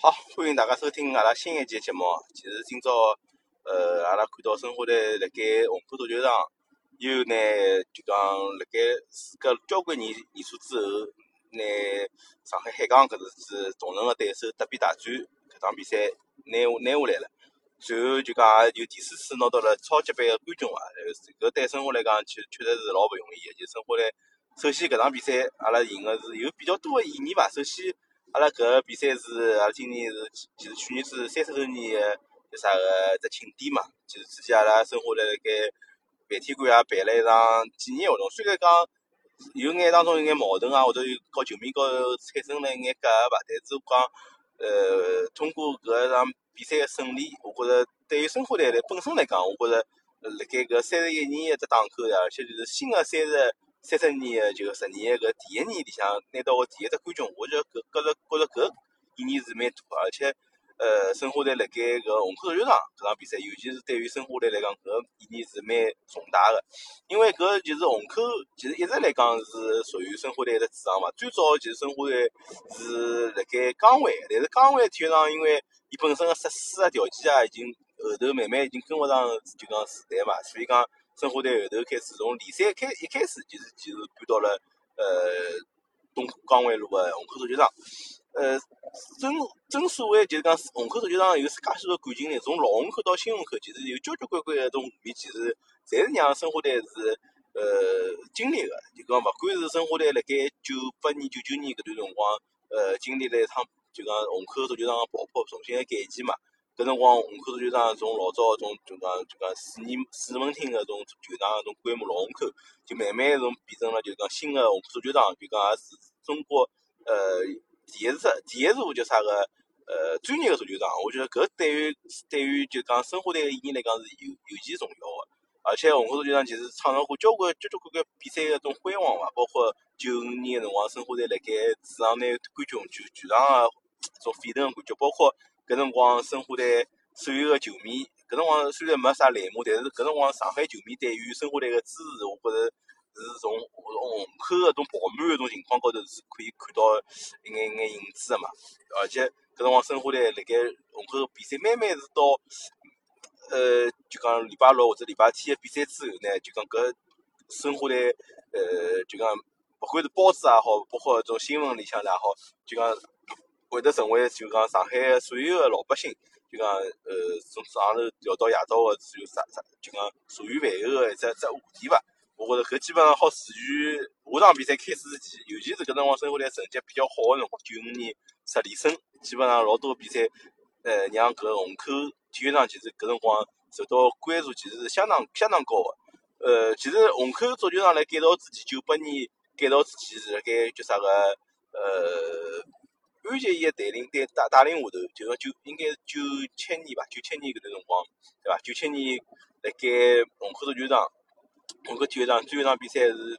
好，欢迎大家收听阿拉新一期节目。其实今朝，呃，阿拉看到申花队辣盖虹口足球场，又拿就讲辣盖时隔交关年年数之后，拿上海海港搿是同城个对手德比大战搿场比赛拿下拿下来了。随后就讲也就第四次拿到了超级杯个冠军伐？搿对申花来讲，确确实是老勿容易个。就申花队，首先搿场比赛阿拉赢个是有比较多个意义伐？首先。阿拉搿个比赛是阿拉今年是其实去年是三十周年个叫啥个只庆典嘛，其实之前阿拉申花队辣盖饭天馆也办了一场纪念活动，虽然讲有眼当中有眼矛盾啊，或者有和球迷高头产生了一眼隔阂吧，但是讲呃通过搿场比赛个胜利，我觉着对于申花队来本身来讲，我觉着辣盖搿三十一年一只档口呀，而且就是新个三十。三十年个就十年个搿第一年里向拿到个第一只冠军，我就觉觉着觉着搿意义是蛮大个，而且呃申花队辣盖搿虹口足球场搿场比赛，尤其是对于申花队来讲，搿意义是蛮重大个，因为搿就是虹口其实一直来讲是属于申花队个主场嘛。最早其实申花队是辣盖江湾，但是江湾体育场因为伊本身个设施啊条件啊已经后头慢慢已经跟勿上就讲时代嘛，所以讲。申花队后头开始从联赛开一开始就是就是搬到了呃东江湾路个虹口足球场，呃正正所谓就是讲虹口足球场有介许多感情呢，从老虹口到新虹口，其实有交交关关个种画面，其实侪是让申花队是呃经历个，就讲勿管是申花队辣盖九八年、九九年搿段辰光，呃经历了一趟就讲虹口足球场个爆破，重新个改建嘛。搿辰光虹口足球场从老早个种就讲就讲四年四门厅个种球场个种规模，老虹口就慢慢从变成了就讲新个虹口足球场，就讲也是中国呃第一座第一座叫啥个呃专业个足球场。我觉得搿对于对于就讲申花队个意义来讲是尤尤其重要个。而且虹口足球场其实创造过交关交交关关比赛个种辉煌伐，包括九五年个辰光申花队辣盖主场拿冠军，全全场个种沸腾个感觉，包括。搿辰光申花队所有个球迷，搿辰光虽然没啥栏目，但是搿辰光上海球迷对于申花队个支持，我觉着是从虹口个种爆满个种情况高头是可以看到一眼眼影子个嘛。而且搿辰光申花队辣盖虹口比赛，慢慢是到呃，就讲礼拜六或者礼拜天个比赛之后呢，就讲搿申花队呃，就讲勿管是报纸也好，包括种新闻里向也好，就讲。会得成为就讲上海所有个老百姓，就讲呃从早上头聊到夜到个，就啥啥就讲茶余饭后个一只只话题伐。我觉着搿基本上好持续下场比赛开始之前，尤其是搿辰光申花队成绩比较好个辰光，九五年十连胜，基本上老多比赛，呃让搿虹口体育场其实搿辰光受到关注，其实是相当相当高个。呃，其实虹口足球场辣改造之前，九八年改造之前是辣盖叫啥个呃。安杰伊个带领带带带领下头，就讲九应该是九七年吧，九七年搿段辰光，对伐？九七年辣盖虹口足球场，虹口体育场最后一场比赛是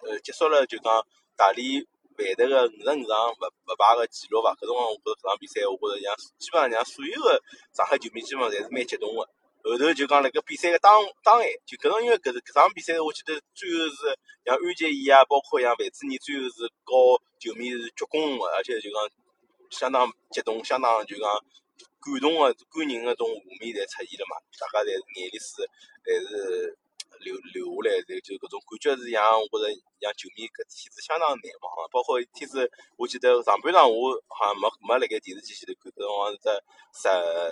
呃结束了，就讲大连万达个五十五场勿勿败个记录伐？搿辰光我觉着搿场比赛，我觉着让基本上让所有个上海球迷基本上侪是蛮激动个。后头就讲辣盖比赛个当当晚，就搿种因为搿搿场比赛，我记得最后是像安杰伊啊，包括像范志毅，最后是告球迷是鞠躬个，而且就讲。相当激动，相当就讲感动个感人个种画面侪出现了嘛，大家侪眼泪水，侪是流流下来，就就搿种感觉是像我觉着像球迷搿天子相当难忘个。包括天子，我记得上半场我好像没没辣盖电视机前头看，搿辰光是只十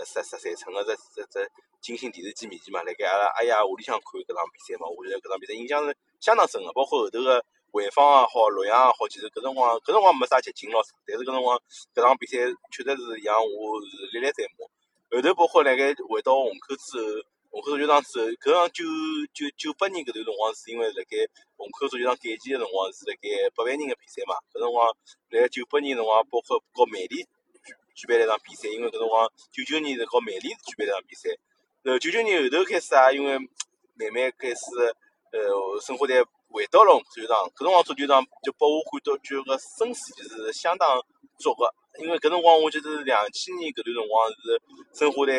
十十三寸个只只只金星电视机面前嘛，辣盖阿拉阿爷屋里向看搿场比赛嘛，我觉得搿场比赛印象是相当深个，包括后头个。潍坊也好，洛阳也好，其实搿辰光搿辰光没啥激情咯，但是搿辰光搿场比赛确实是让我是历历在目。后头包括辣盖回到虹口之后，虹口足球场之后，搿场九九九八年搿段辰光是因为辣盖虹口足球场改建个辰光是辣盖八万人个比赛嘛。搿辰光辣盖九八年辰光，包括和曼联举办了一场比赛，因为搿辰光九九年是和曼联举办了一场比赛。呃，九九年后头开始啊，因为慢慢开始呃申花队。回到了足球场，搿辰光足球场就拨我感到就个声势就是相当足个，因为搿辰光我记得两千年搿段辰光是申花队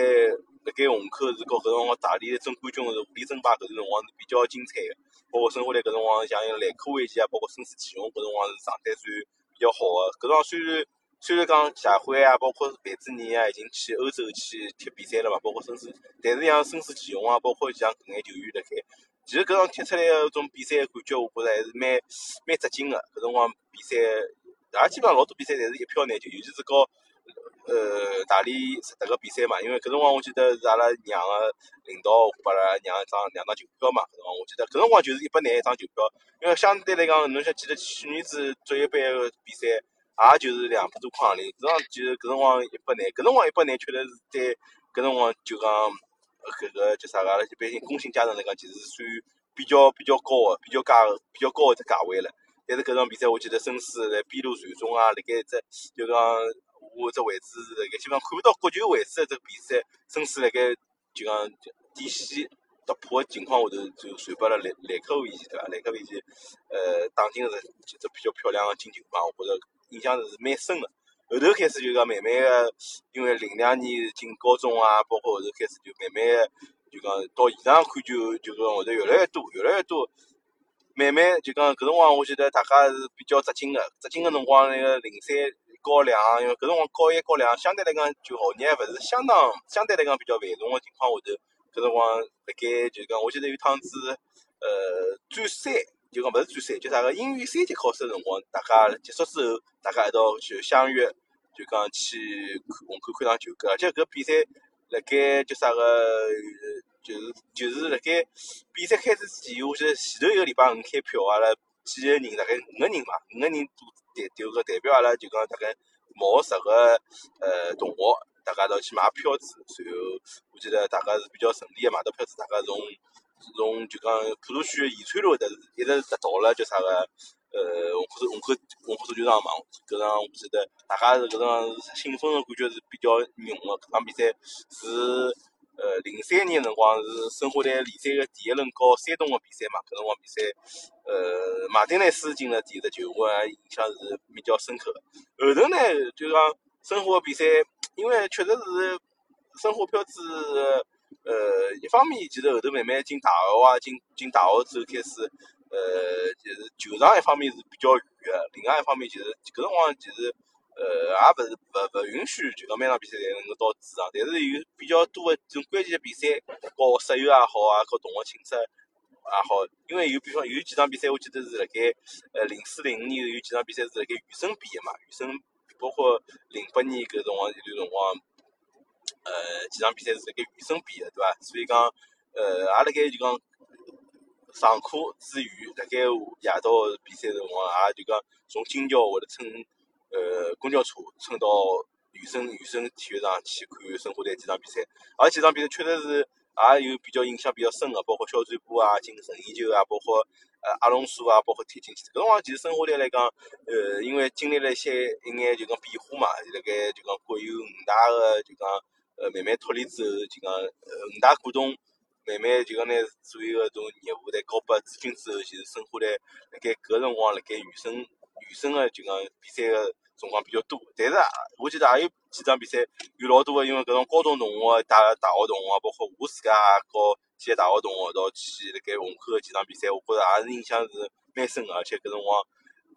辣盖虹口是和搿辰光大连争冠军是武力争霸搿段辰光是比较精彩个，包括申花队搿辰光像兰科维奇啊，包括孙思齐雄搿辰光是状态算比较好个，搿辰光虽然虽然讲谢辉啊，包括范志毅啊，已经去欧洲去踢比赛了嘛，包括孙思，但是像孙思齐雄啊，包括像搿眼球员辣盖，其实搿场踢出来个种比赛感觉，我觉着还是蛮蛮扎劲个。搿辰光比赛，也基本上老多比赛侪是一票难求，尤其是搞呃大理实德个比赛嘛。因为搿辰光我记得是阿拉娘个领导拨阿拉娘一张两张球票嘛。搿辰光我记得搿辰光就是一百廿一张球票，因为相对来讲，侬想记得去年子职业杯个比赛。也就是两百多块行钿，实际上就是搿辰光一百廿，搿辰光一百廿确实是对搿辰光就讲搿个叫啥个阿拉一般性工薪阶层来讲，其实是算比较比较高个、比较价比较高个只价位了。但是搿场比赛，我记得申思辣边路传中啊，辣盖一只就讲我只位置辣盖基本上看勿到国球位置个只比赛，申思辣盖就讲底线突破个情况下头，就传拨了莱莱科维奇，对伐？莱科维奇呃打进是一只比较漂亮个进球嘛，我觉着。印象是蛮深个，后头开始就讲慢慢个，因为零两年进高中啊，包括后头开始就慢慢个，就讲到现场看球，就讲后头越来越多，越来越多，慢慢就讲搿辰光，我觉得大家是比较扎劲个，扎劲个辰光那个零三高两，因为搿辰光高一高两相对来讲就学业勿是相当，相对来讲比较繁重个情况下头，搿辰光辣盖就讲，我记得有趟子，呃，专三。就讲勿是专三，就啥个英语三级考试个辰光，大家结束之后，大家一道就相约，就讲去看虹口看场球。搿而且搿比赛辣盖叫啥个，就是就是辣盖比赛开始之前，我记得前头一个礼拜五开票，阿拉几个人大概五个人嘛，五个人组代就个代表阿拉就讲大概毛十个呃同学，大家一道去买票子。随后我记得大家是比较顺利个买到票子，大家从。从就讲普陀区延川路，但是一直达到了叫啥个？呃，虹口虹口虹口足球场嘛。搿场我记得大家是搿场兴奋个感觉是比较浓个。搿场比赛是呃零三年辰光是申花队联赛个第一轮搞山东个比赛嘛。搿辰光比赛，呃，马丁内斯进了第一个球，我印象是比较深刻。后头呢，就讲申花比赛，因为确实是申花票子。呃，一方面其实后头慢慢进大学啊，进进大学之后开始，呃，就是球场一方面是比较远个，另外一方面就是搿辰光其实，呃，也勿是勿勿允许就讲每场比赛侪能够到主场，但是有比较多个这种关键的比赛，和室友也好啊，和同学寝室也好，因为有比方有几场比赛，我记得是辣盖呃零四零五年有几场比赛是辣盖预审比个嘛，预审包括零八年搿辰光一段辰光。呃，几场比赛是辣盖预审比个，对伐？所以讲，呃，也辣盖就讲上课之余，辣盖夜到比赛辰光，也就讲从金桥或者乘呃公交车乘到雨生雨生体育场去看申花队几场比赛。而几场比赛确实是也有比较印象比较深个，包括肖战波啊、进任意球啊，包括呃阿隆索啊，包括踢进去。搿辰光其实申花队来讲，呃，因为经历了一些一眼就讲变化嘛，辣盖就讲国有五大个就讲。呃，慢慢脱离之后，就讲呃五大股东慢慢就讲拿所有个种业务侪交拨资金之后，其实申花队辣盖搿辰光辣盖预审预审个就讲比赛个辰光比较多。但是我记得也有几场比赛有老多个，因为搿种高中同学带大学同学，包括我自家也和几个大学同学一道去辣盖虹口个几场比赛，我觉着也是印象是蛮深个。而且搿辰光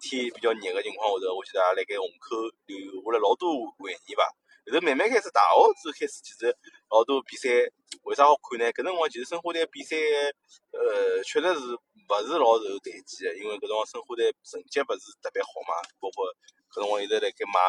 天比较热个情况下头，我记得也辣盖虹口留下了老多回忆吧。后头慢慢开始大学之后开始，其实老多比赛为啥好看呢？搿辰光其实申花队比赛，呃，确实是勿是老受待见个，因为搿辰光申花队成绩勿是特别好嘛，包括搿辰光一直辣盖买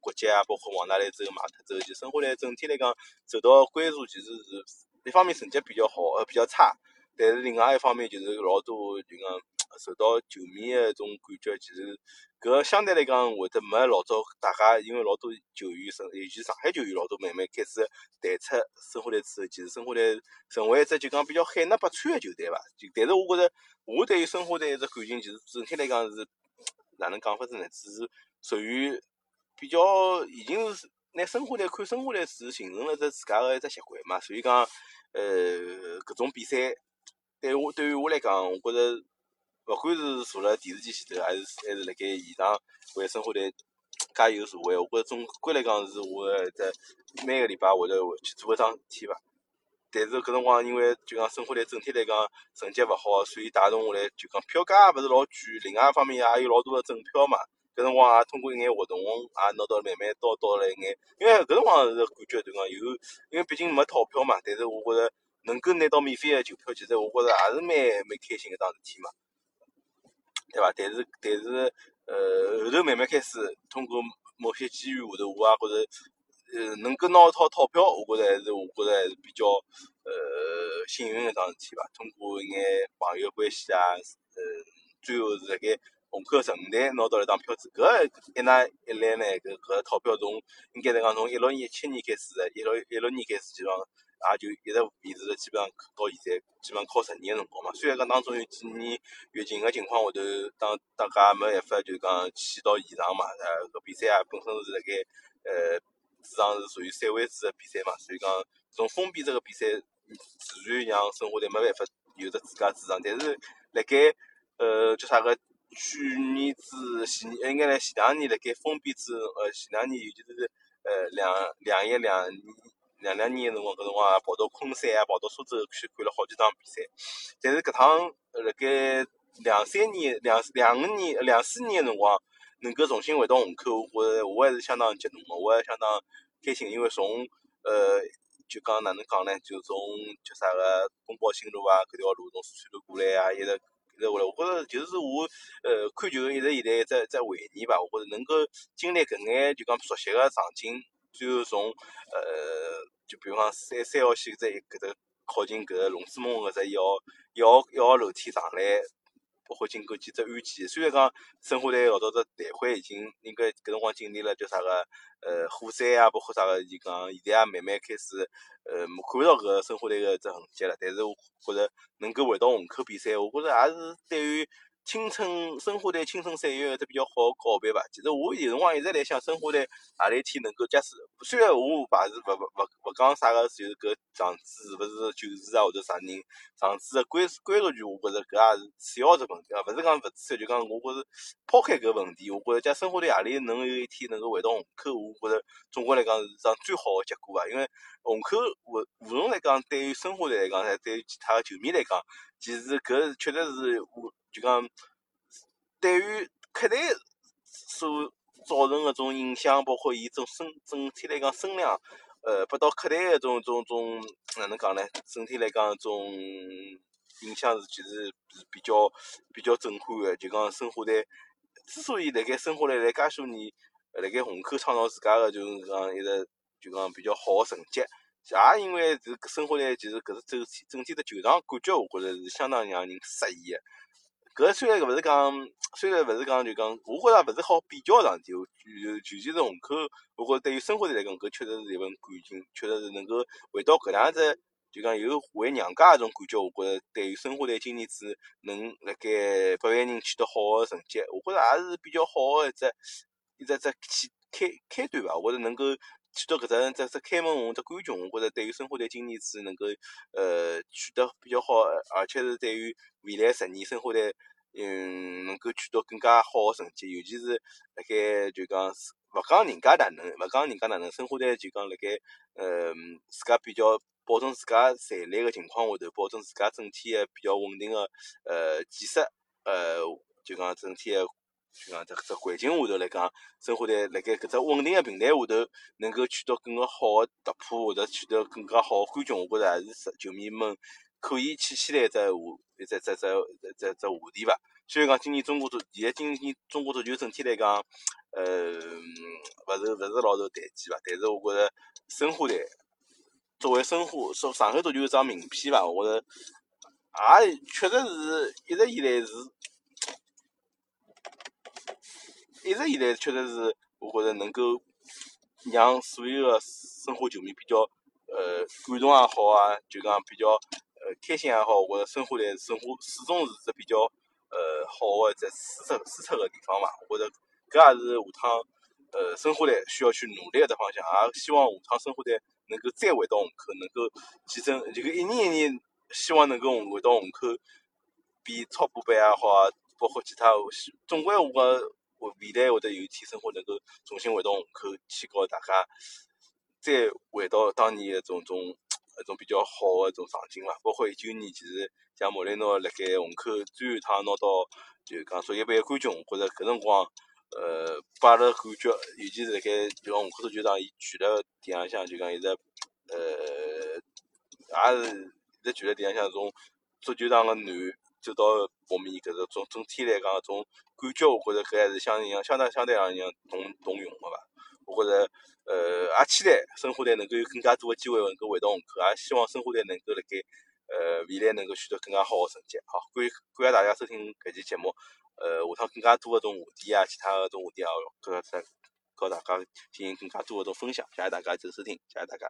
国脚啊，包括王大雷之后买脱之后，就申花队整体来讲受到关注，其实是一方面成绩比较好，呃，比较差，但是另外一方面就是老多就讲。受到球迷的一种感觉，其实搿相对来讲会得没老早大家，因为老多球员，尤其上海球员老多慢慢开始淡出申花队之后，其实申花队成为一只就讲比较海纳百川的球队吧？就但是我觉着，我对于申花队一只感情，其实整体来讲是哪能讲法子呢？只是属于比较已经是拿申花队看申花队是形成了只自家的一只习惯嘛，所以讲呃搿种比赛对我对于我来讲，我觉着。勿管是坐辣电视机前头，还是还是辣盖现场为生活队加油助威，我觉着总归来讲是我只每个礼拜会得去做一桩事体伐。但是搿辰光因为就讲生活队整体来讲成绩勿好，所以带动下来就讲票价也勿是老贵，另外一方面也有老多个赠票嘛。搿辰光也通过一眼活动，也拿到慢慢到到了一眼，因为搿辰光是感觉对讲有，因为毕竟没套票嘛，但是我觉着能够拿到免费个球票，其实我觉着也是蛮蛮开心个桩事体嘛，对伐？但是但是呃后头慢慢开始通过某些机遇下头，我也觉着呃能够拿一套套票，我觉着还是我觉着还是比较呃幸运个桩事体伐。通过一眼朋友关系啊，呃最后是辣盖。虹口城台拿到了一张票子，搿一拿一来呢，搿搿套票从应该是讲从一六年、一七年开始，一六一六年开始，基本上也就一直维持了，基本上到现在，基本上靠十年辰光嘛。虽然讲当中有几年疫情个情况下头，当大家没办法就讲去到现场嘛，呃，搿比赛啊本身是辣盖呃主场是属于赛会制个比赛嘛，所以讲从封闭式个比赛，自然让申花队没办法有着自家主场，但是辣盖呃叫啥个？去年子前，应该来前两年辣盖封闭之，呃，前两年尤其是呃两两一两年两两年个辰光，搿辰光跑到昆山啊，跑到苏州去看了好几场比赛。但是搿趟辣盖两三年、两两个年、两四年个辰光，能够重新回到虹口，我我还是相当激动个，我还相当开心，因为从呃就讲哪能讲呢，就从叫啥个宫保新路啊，搿条路从四川路过来啊，一直。一直下来，我觉着就是我呃看球一直以来在在回忆吧。我觉着能够经历搿眼就讲熟悉个场景，最后从呃就比方三三号线在搿搭靠近搿个龙之梦搿只一号一号一号楼梯上来，包括经过几只安检。虽然讲申花队老早只队徽已经应该搿辰光经历了叫啥个呃火灾啊，包括啥个就讲现在也慢慢开始呃看勿到搿个申花队个只痕迹了。但是我觉着。能够回到虹口比赛，我觉着也是对于青春申花队青春岁月一只比较好个告别吧。其实我有辰光一直在想，申花队何里一天能够结束？虽然我勿是勿勿勿勿讲啥个，就是搿场子是勿是旧事啊，或者啥人场子个归归属权，我觉着搿也是次要的问题啊。勿是讲勿次要，就讲我觉着抛开搿问题，我觉着假申花队何里能有一天能够回到虹口，我觉着总归来讲是桩最好个结果伐。因为虹口无无论来讲，对于申花队来讲，还对于其他球迷来讲，其实搿确实是我就讲，对于客队所造成个种影响，包括伊种声整体来讲声量，呃，拨到客队个种种种哪能讲呢？整体来讲种影响是其实是比较比较震撼个。就讲申花队之所以辣盖申花队辣介许多年，辣盖虹口创造自家个就是讲一直就讲比较好个成绩。也因为是申花队，其实搿只整体整体的球场感觉，我觉着是相当让人适意个。搿虽然勿是讲，虽然勿是讲就讲，我觉着勿是好比较上体。就尤其是虹口，我觉着对于生活队来讲，搿确实是一份感情，确实是能够回到搿样子，就讲有回娘家搿种感觉。我觉着对于生活队今年子能辣盖八万人取得好个成绩，我觉着也是比较好个一只一只只起开开端伐。我觉着能够。取得搿只只只开门红只冠军，我觉着对于申花队今年子能够呃取得比较好，而且是对于未来十年申花队嗯能够取得更加好个成绩，尤其是辣盖就讲勿讲人家哪能，勿讲人家哪能，申花队就讲辣盖呃自家比较保证自家财力个情况下头，保证自家整体个比较稳定个呃建设，呃就讲整体个。就讲这只环境下头来讲，申花队辣盖搿只稳定个平台下头，能够取得更加好个突破，或者取得更加好个冠军，我觉着还是球迷们可以去期待一只话，一只只只只只话题伐。虽然讲今年中国足，现在今年中国足球整体来讲，呃，勿是勿是老受待见伐。但是我觉着申花队作为申花，说上海足球一张名片伐，我觉着也确实是一直以来是。一直以来，确实是我觉着能够让所有个申花球迷比较呃感动也好啊，就讲比较呃开心也好，我觉着申花队申花始终是只比较呃好个在输出输出个地方嘛。我觉着搿也是下趟呃申花队需要去努力个只方向，也希望下趟申花队能够再回到虹口，能够提升，这个一年一年希望能够回到虹口比超波班也好啊，包括其他，总归我觉。未来会得有一天生活能够重新回到虹口，去告大家再回到当年一种种一种比较好个一种场景伐。包括一九年，其实像莫雷诺辣盖虹口最后一趟拿到就讲足协杯冠军，我觉着搿辰光呃，拨阿拉感觉，尤其是辣盖就讲虹口足球场，伊聚了地浪向，就讲一直呃，也是一直聚了地浪向，从足球场个南走到后面，搿个总总体来讲，种感觉我觉着搿还是相应相当相对而言动动用个伐？我觉着呃，也期待申花队能够有更加多个机会能够回到虹口，也希望申花队能够辣盖呃未来能够取得更加好个成绩。好，感感谢大家收听搿期节目。呃，下趟更加多个种话题啊，其他个种话题啊，搿个再和大家进行更加多个种分享，谢谢大家继续收听，谢谢大家。